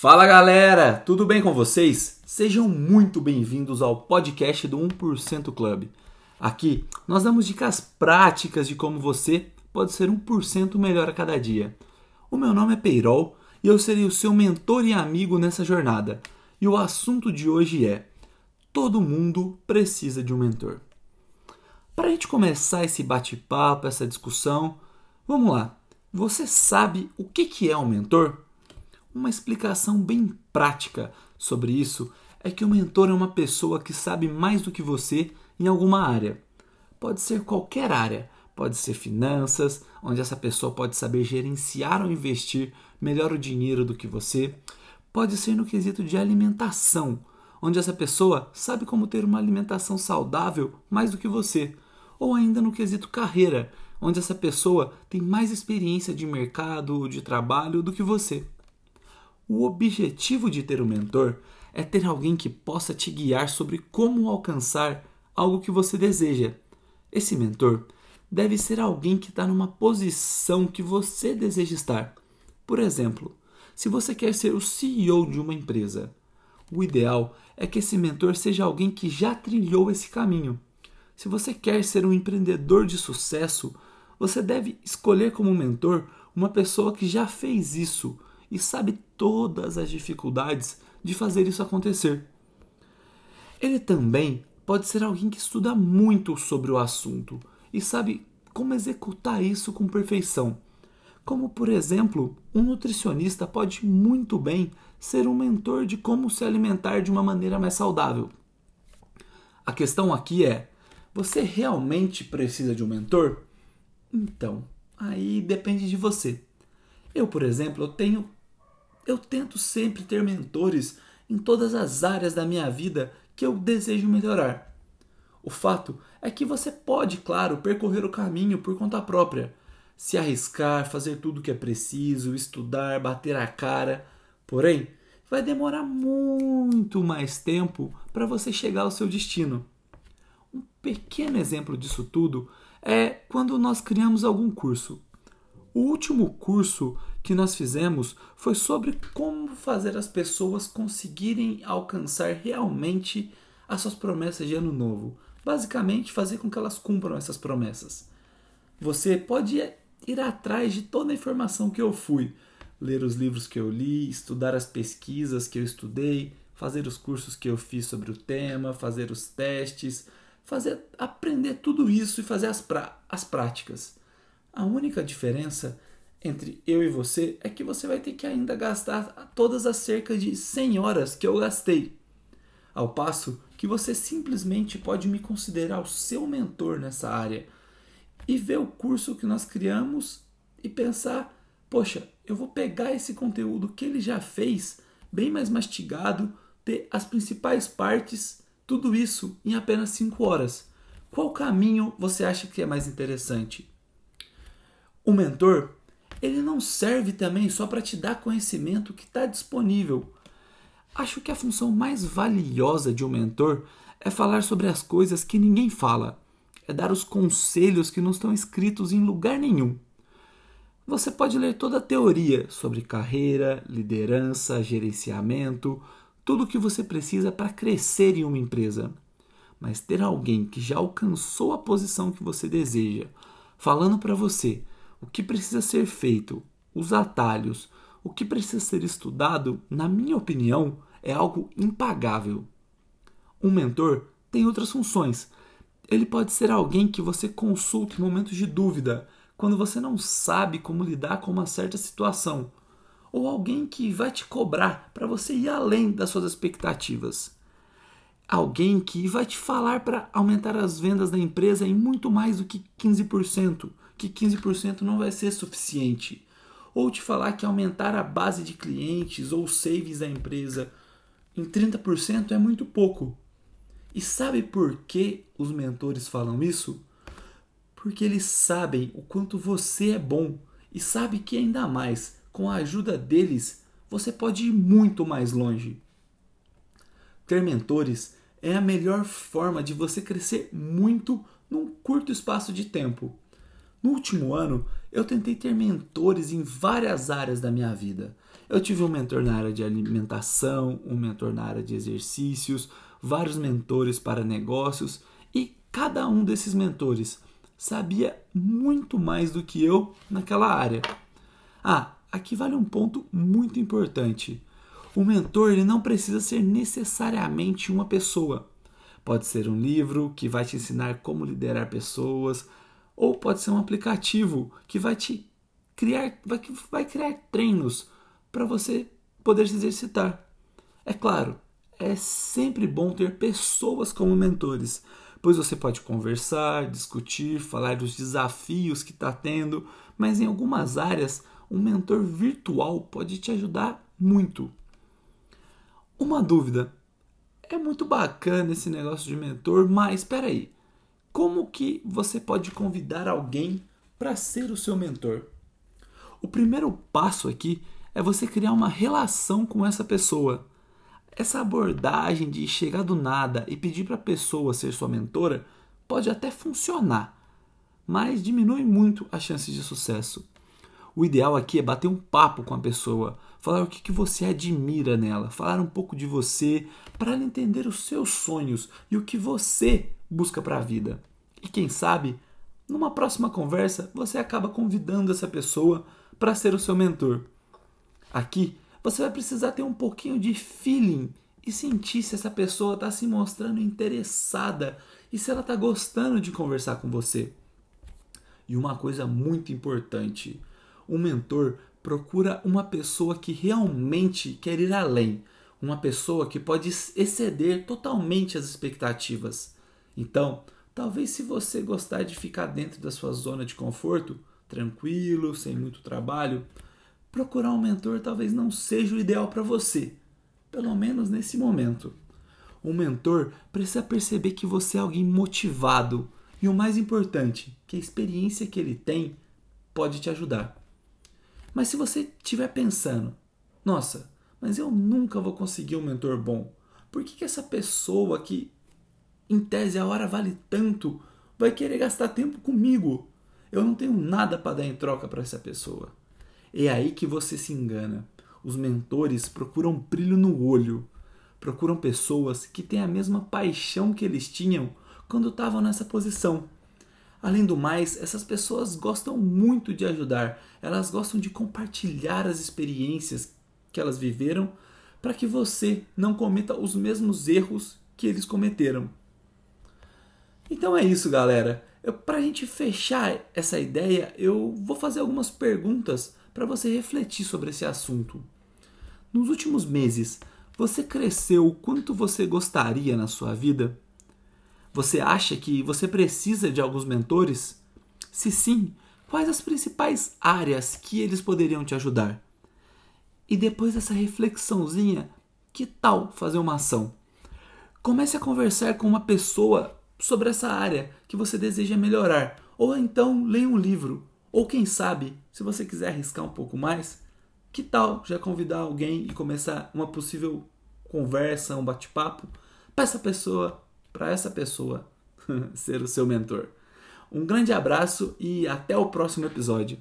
Fala galera, tudo bem com vocês? Sejam muito bem-vindos ao podcast do 1% Club. Aqui nós damos dicas práticas de como você pode ser 1% melhor a cada dia. O meu nome é Peirol e eu serei o seu mentor e amigo nessa jornada. E o assunto de hoje é: todo mundo precisa de um mentor. Para a gente começar esse bate-papo, essa discussão, vamos lá. Você sabe o que é um mentor? Uma explicação bem prática sobre isso é que o mentor é uma pessoa que sabe mais do que você em alguma área. Pode ser qualquer área, pode ser finanças, onde essa pessoa pode saber gerenciar ou investir melhor o dinheiro do que você. Pode ser no quesito de alimentação, onde essa pessoa sabe como ter uma alimentação saudável mais do que você. Ou ainda no quesito carreira, onde essa pessoa tem mais experiência de mercado ou de trabalho do que você. O objetivo de ter um mentor é ter alguém que possa te guiar sobre como alcançar algo que você deseja. Esse mentor deve ser alguém que está numa posição que você deseja estar. Por exemplo, se você quer ser o CEO de uma empresa, o ideal é que esse mentor seja alguém que já trilhou esse caminho. Se você quer ser um empreendedor de sucesso, você deve escolher como mentor uma pessoa que já fez isso e sabe todas as dificuldades de fazer isso acontecer. Ele também pode ser alguém que estuda muito sobre o assunto e sabe como executar isso com perfeição. Como, por exemplo, um nutricionista pode muito bem ser um mentor de como se alimentar de uma maneira mais saudável. A questão aqui é: você realmente precisa de um mentor? Então, aí depende de você. Eu, por exemplo, eu tenho eu tento sempre ter mentores em todas as áreas da minha vida que eu desejo melhorar. O fato é que você pode, claro, percorrer o caminho por conta própria, se arriscar, fazer tudo o que é preciso, estudar, bater a cara. Porém, vai demorar muito mais tempo para você chegar ao seu destino. Um pequeno exemplo disso tudo é quando nós criamos algum curso. O último curso que nós fizemos foi sobre como fazer as pessoas conseguirem alcançar realmente as suas promessas de ano novo. Basicamente, fazer com que elas cumpram essas promessas. Você pode ir atrás de toda a informação que eu fui, ler os livros que eu li, estudar as pesquisas que eu estudei, fazer os cursos que eu fiz sobre o tema, fazer os testes, fazer aprender tudo isso e fazer as, as práticas. A única diferença entre eu e você é que você vai ter que ainda gastar todas as cerca de 100 horas que eu gastei. Ao passo que você simplesmente pode me considerar o seu mentor nessa área e ver o curso que nós criamos e pensar: poxa, eu vou pegar esse conteúdo que ele já fez, bem mais mastigado, ter as principais partes, tudo isso em apenas 5 horas. Qual caminho você acha que é mais interessante? O mentor ele não serve também só para te dar conhecimento que está disponível. Acho que a função mais valiosa de um mentor é falar sobre as coisas que ninguém fala, é dar os conselhos que não estão escritos em lugar nenhum. Você pode ler toda a teoria sobre carreira, liderança, gerenciamento, tudo o que você precisa para crescer em uma empresa. Mas ter alguém que já alcançou a posição que você deseja, falando para você o que precisa ser feito, os atalhos, o que precisa ser estudado, na minha opinião, é algo impagável. Um mentor tem outras funções. Ele pode ser alguém que você consulta em momentos de dúvida, quando você não sabe como lidar com uma certa situação, ou alguém que vai te cobrar para você ir além das suas expectativas. Alguém que vai te falar para aumentar as vendas da empresa em muito mais do que 15%, que 15% não vai ser suficiente. Ou te falar que aumentar a base de clientes ou saves da empresa em 30% é muito pouco. E sabe por que os mentores falam isso? Porque eles sabem o quanto você é bom e sabe que ainda mais, com a ajuda deles, você pode ir muito mais longe. Ter mentores é a melhor forma de você crescer muito num curto espaço de tempo. No último ano, eu tentei ter mentores em várias áreas da minha vida. Eu tive um mentor na área de alimentação, um mentor na área de exercícios, vários mentores para negócios e cada um desses mentores sabia muito mais do que eu naquela área. Ah, aqui vale um ponto muito importante. O mentor ele não precisa ser necessariamente uma pessoa. Pode ser um livro que vai te ensinar como liderar pessoas, ou pode ser um aplicativo que vai te criar, vai, vai criar treinos para você poder se exercitar. É claro, é sempre bom ter pessoas como mentores, pois você pode conversar, discutir, falar dos desafios que está tendo, mas em algumas áreas um mentor virtual pode te ajudar muito. Uma dúvida: é muito bacana esse negócio de mentor, mas espera aí, como que você pode convidar alguém para ser o seu mentor? O primeiro passo aqui é você criar uma relação com essa pessoa. Essa abordagem de chegar do nada e pedir para a pessoa ser sua mentora pode até funcionar, mas diminui muito as chances de sucesso. O ideal aqui é bater um papo com a pessoa, falar o que, que você admira nela, falar um pouco de você para ela entender os seus sonhos e o que você busca para a vida. E quem sabe, numa próxima conversa, você acaba convidando essa pessoa para ser o seu mentor. Aqui você vai precisar ter um pouquinho de feeling e sentir se essa pessoa está se mostrando interessada e se ela está gostando de conversar com você. E uma coisa muito importante: um mentor procura uma pessoa que realmente quer ir além, uma pessoa que pode exceder totalmente as expectativas. Então, talvez se você gostar de ficar dentro da sua zona de conforto, tranquilo, sem muito trabalho, procurar um mentor talvez não seja o ideal para você, pelo menos nesse momento. Um mentor precisa perceber que você é alguém motivado e o mais importante, que a experiência que ele tem pode te ajudar. Mas se você estiver pensando, nossa, mas eu nunca vou conseguir um mentor bom, por que, que essa pessoa que, em tese, a hora vale tanto, vai querer gastar tempo comigo? Eu não tenho nada para dar em troca para essa pessoa. É aí que você se engana. Os mentores procuram brilho no olho, procuram pessoas que têm a mesma paixão que eles tinham quando estavam nessa posição. Além do mais, essas pessoas gostam muito de ajudar, elas gostam de compartilhar as experiências que elas viveram para que você não cometa os mesmos erros que eles cometeram. Então é isso, galera. Para a gente fechar essa ideia, eu vou fazer algumas perguntas para você refletir sobre esse assunto. Nos últimos meses, você cresceu o quanto você gostaria na sua vida? Você acha que você precisa de alguns mentores? Se sim, quais as principais áreas que eles poderiam te ajudar? E depois dessa reflexãozinha, que tal fazer uma ação? Comece a conversar com uma pessoa sobre essa área que você deseja melhorar, ou então leia um livro ou quem sabe, se você quiser arriscar um pouco mais, que tal já convidar alguém e começar uma possível conversa, um bate-papo para essa pessoa, para essa pessoa ser o seu mentor. Um grande abraço e até o próximo episódio.